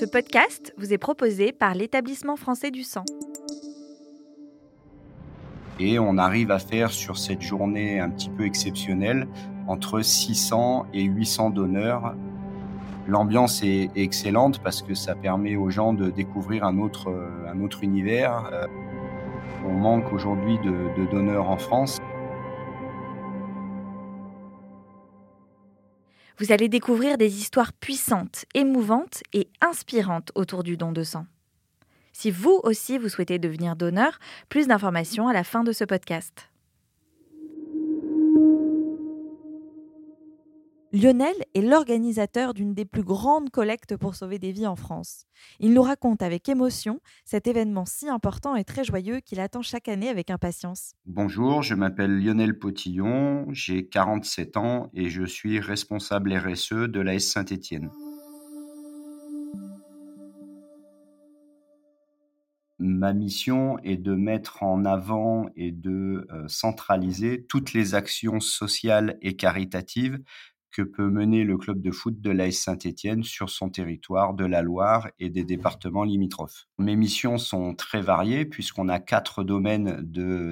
Ce podcast vous est proposé par l'Établissement français du sang. Et on arrive à faire sur cette journée un petit peu exceptionnelle entre 600 et 800 donneurs. L'ambiance est excellente parce que ça permet aux gens de découvrir un autre, un autre univers. Euh, on manque aujourd'hui de, de donneurs en France. Vous allez découvrir des histoires puissantes, émouvantes et inspirantes autour du don de sang. Si vous aussi vous souhaitez devenir donneur, plus d'informations à la fin de ce podcast. Lionel est l'organisateur d'une des plus grandes collectes pour sauver des vies en France. Il nous raconte avec émotion cet événement si important et très joyeux qu'il attend chaque année avec impatience. Bonjour, je m'appelle Lionel Potillon, j'ai 47 ans et je suis responsable RSE de l'AS Saint-Étienne. Ma mission est de mettre en avant et de euh, centraliser toutes les actions sociales et caritatives que peut mener le club de foot de l'AS Saint-Étienne sur son territoire de la Loire et des départements limitrophes. Mes missions sont très variées puisqu'on a quatre domaines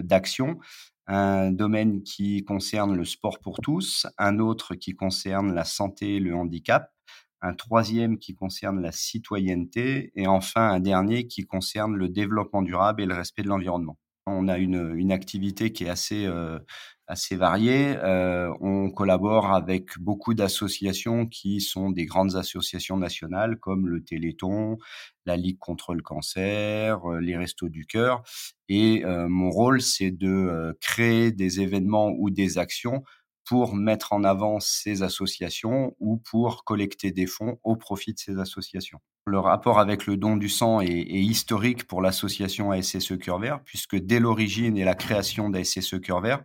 d'action. Un domaine qui concerne le sport pour tous, un autre qui concerne la santé et le handicap, un troisième qui concerne la citoyenneté et enfin un dernier qui concerne le développement durable et le respect de l'environnement. On a une, une, activité qui est assez, euh, assez variée. Euh, on collabore avec beaucoup d'associations qui sont des grandes associations nationales comme le Téléthon, la Ligue contre le cancer, euh, les Restos du Cœur. Et mon rôle, c'est de créer des événements ou des actions pour mettre en avant ces associations ou pour collecter des fonds au profit de ces associations. Le rapport avec le don du sang est, historique pour l'association ASSE Cœur Vert, puisque dès l'origine et la création d'ASSE Cœur Vert,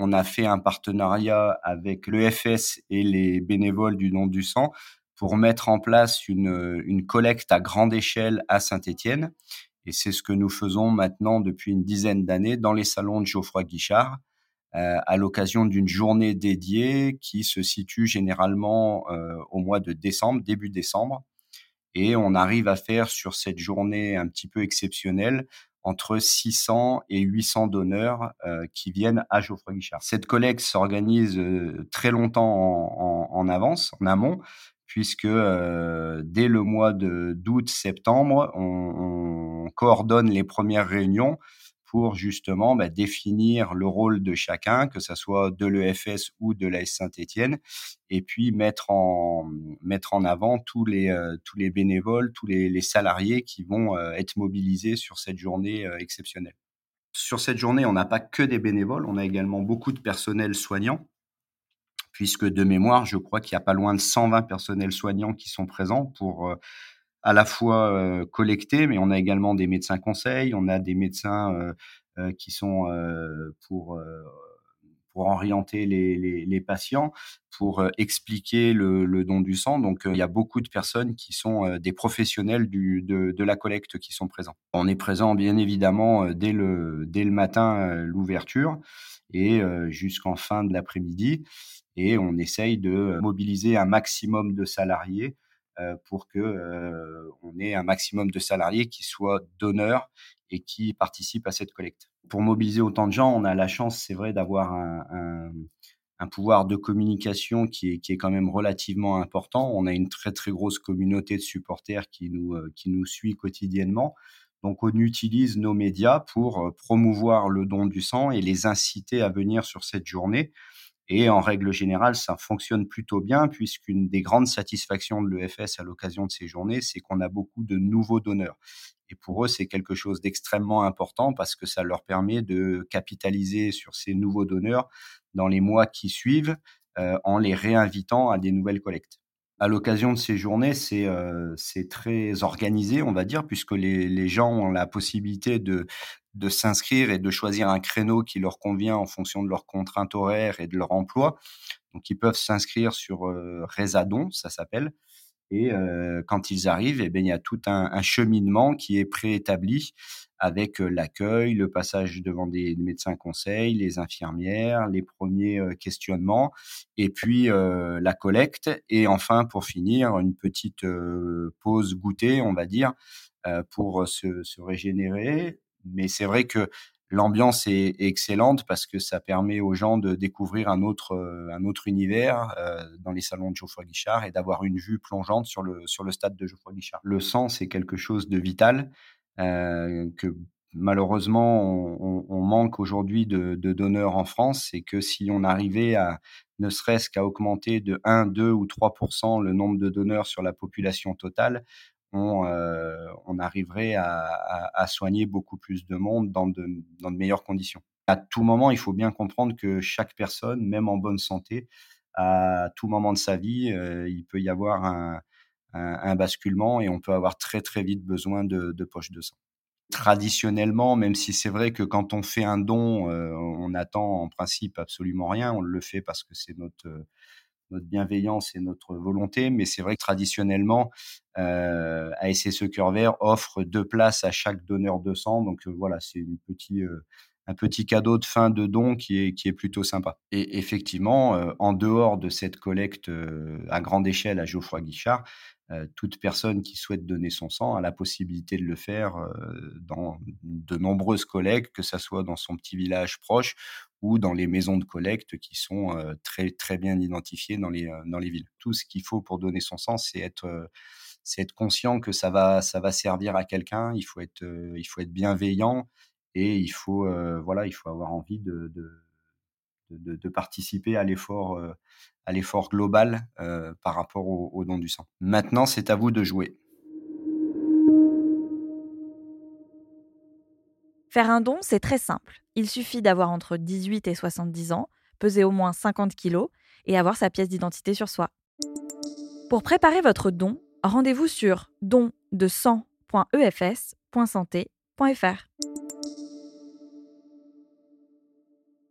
on a fait un partenariat avec l'EFS et les bénévoles du don du sang pour mettre en place une, une collecte à grande échelle à Saint-Étienne. Et c'est ce que nous faisons maintenant depuis une dizaine d'années dans les salons de Geoffroy Guichard. Euh, à l'occasion d'une journée dédiée qui se situe généralement euh, au mois de décembre, début décembre. Et on arrive à faire sur cette journée un petit peu exceptionnelle entre 600 et 800 donneurs euh, qui viennent à Geoffroy Guichard. Cette collecte s'organise très longtemps en, en, en, avance, en amont, puisque dès le mois d'août-septembre, on, on, coordonne les premières réunions pour justement bah, définir le rôle de chacun, que ce soit de l'EFS ou de l'AS Saint-Étienne, et puis mettre en, mettre en avant tous les, euh, tous les bénévoles, tous les, salariés qui vont euh, être mobilisés sur cette journée euh, exceptionnelle. Sur cette journée, on n'a pas que des bénévoles, on a également beaucoup de personnel soignant, puisque de mémoire, je crois qu'il y a pas loin de 120 personnels soignants qui sont présents pour à la fois euh, collectés, mais on a également des médecins conseils, on a des médecins qui sont pour pour orienter les, patients, pour expliquer le, don du sang. Donc, il y a beaucoup de personnes qui sont des professionnels de, de, la collecte qui sont présents. On est présent, bien évidemment, dès le, dès le matin, l'ouverture, et jusqu'en fin de l'après-midi. Et on essaye de mobiliser un maximum de salariés pour que euh, on ait un maximum de salariés qui soient donneurs et qui participent à cette collecte. Pour mobiliser autant de gens, on a la chance, c'est vrai, d'avoir un, un, un, pouvoir de communication qui est, qui est quand même relativement important. On a une très très grosse communauté de supporters qui nous, euh, qui nous suit quotidiennement. Donc on utilise nos médias pour promouvoir le don du sang et les inciter à venir sur cette journée. Et en règle générale, ça fonctionne plutôt bien puisqu'une des grandes satisfactions de l'EFS à l'occasion de ces journées, c'est qu'on a beaucoup de nouveaux donneurs. Et pour eux, c'est quelque chose d'extrêmement important parce que ça leur permet de capitaliser sur ces nouveaux donneurs dans les mois qui suivent euh, en les réinvitant à des nouvelles collectes à l'occasion de ces journées, c'est euh, très organisé, on va dire, puisque les, les gens ont la possibilité de, de s'inscrire et de choisir un créneau qui leur convient en fonction de leurs contraintes horaires et de leur emploi. Donc, ils peuvent s'inscrire sur euh, Résadon, ça s'appelle. Et euh, quand ils arrivent, eh bien, il y a tout un, cheminement qui est préétabli avec l'accueil, le passage devant des médecins conseils, les infirmières, les premiers questionnements, et puis la collecte, et enfin pour finir une petite pause goûter, on va dire, pour se régénérer. Mais c'est vrai que l'ambiance est, excellente parce que ça permet aux gens de découvrir un autre, un autre univers dans les salons de Geoffroy Guichard et d'avoir une vue plongeante sur le, sur le stade de Geoffroy Guichard. Le sang, c'est quelque chose de vital euh, que malheureusement on, manque aujourd'hui de, donneurs en France et que si on arrivait à ne serait-ce qu'à augmenter de 1, 2 ou 3 le nombre de donneurs sur la population totale, on, euh, on arriverait à, soigner beaucoup plus de monde dans de, meilleures conditions. À tout moment, il faut bien comprendre que chaque personne, même en bonne santé, à tout moment de sa vie, euh, il peut y avoir un, un, basculement et on peut avoir très très vite besoin de, de poches de sang. Traditionnellement, même si c'est vrai que quand on fait un don, euh, on attend en principe absolument rien, on le fait parce que c'est notre notre bienveillance et notre volonté, mais c'est vrai que traditionnellement, euh, ASSE Cœur Vert offre deux places à chaque donneur de sang, donc euh, voilà, c'est une petite euh, un petit cadeau de fin de don qui est, qui est plutôt sympa. Et effectivement, euh, en dehors de cette collecte à grande échelle à Geoffroy Guichard, toute personne qui souhaite donner son sang a la possibilité de le faire dans de nombreuses collectes, que ce soit dans son petit village proche ou dans les maisons de collecte qui sont euh, très, très bien identifiées dans les, dans les villes. Tout ce qu'il faut pour donner son sang, c'est être c'est être conscient que ça va, ça va servir à quelqu'un. Il faut être, il faut être bienveillant et il faut, voilà, il faut avoir envie de, de, participer à l'effort, à l'effort global euh, par rapport au, au don du sang. Maintenant, c'est à vous de jouer. Faire un don, c'est très simple. Il suffit d'avoir entre 18 et 70 ans, peser au moins 50 kilos et avoir sa pièce d'identité sur soi. Pour préparer votre don, rendez-vous sur dondesang.efs.santé.fr.